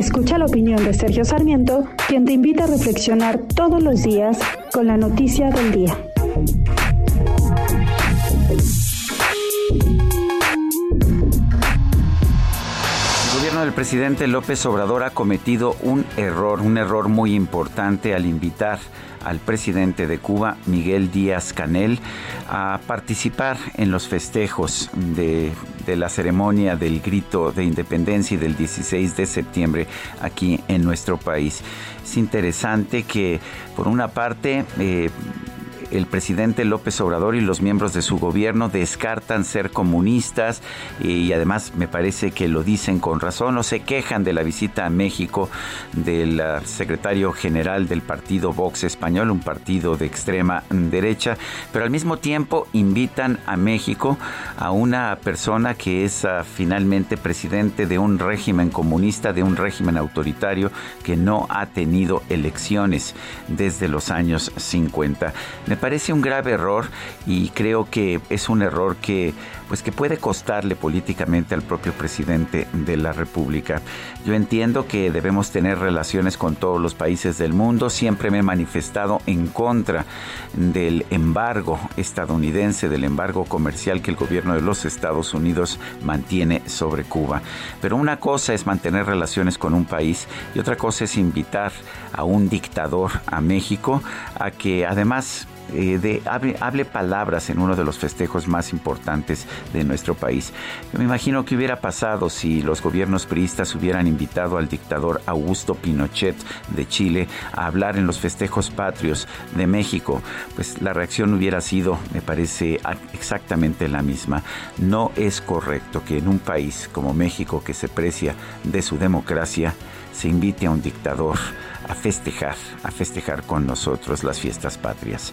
Escucha la opinión de Sergio Sarmiento, quien te invita a reflexionar todos los días con la noticia del día. El gobierno del presidente López Obrador ha cometido un error, un error muy importante al invitar al presidente de Cuba, Miguel Díaz Canel, a participar en los festejos de, la ceremonia del grito de independencia y del 16 de septiembre aquí en nuestro país. Es interesante que, por una parte, eh, el presidente López Obrador y los miembros de su gobierno descartan ser comunistas y además me parece que lo dicen con razón o se quejan de la visita a México del ah, secretario general del partido Vox Español, un partido de extrema derecha, pero al mismo tiempo invitan a México a una persona que es ah, finalmente presidente de un régimen comunista, de un régimen autoritario que no ha tenido elecciones desde los años 50 parece un grave error y creo que es un error que pues que puede costarle políticamente al propio presidente de la República. Yo entiendo que debemos tener relaciones con todos los países del mundo, siempre me he manifestado en contra del embargo estadounidense, del embargo comercial que el gobierno de los Estados Unidos mantiene sobre Cuba. Pero una cosa es mantener relaciones con un país y otra cosa es invitar a un dictador a México a que además eh, de, hable, palabras en uno de los festejos más importantes de nuestro país. Me imagino que hubiera pasado si los gobiernos priistas hubieran invitado al dictador Augusto Pinochet de Chile a hablar en los festejos patrios de México. Pues la reacción hubiera sido, me parece, exactamente la misma. No es correcto que en un país como México, que se precia de su democracia, se invite a un dictador a festejar, a festejar con nosotros las fiestas patrias.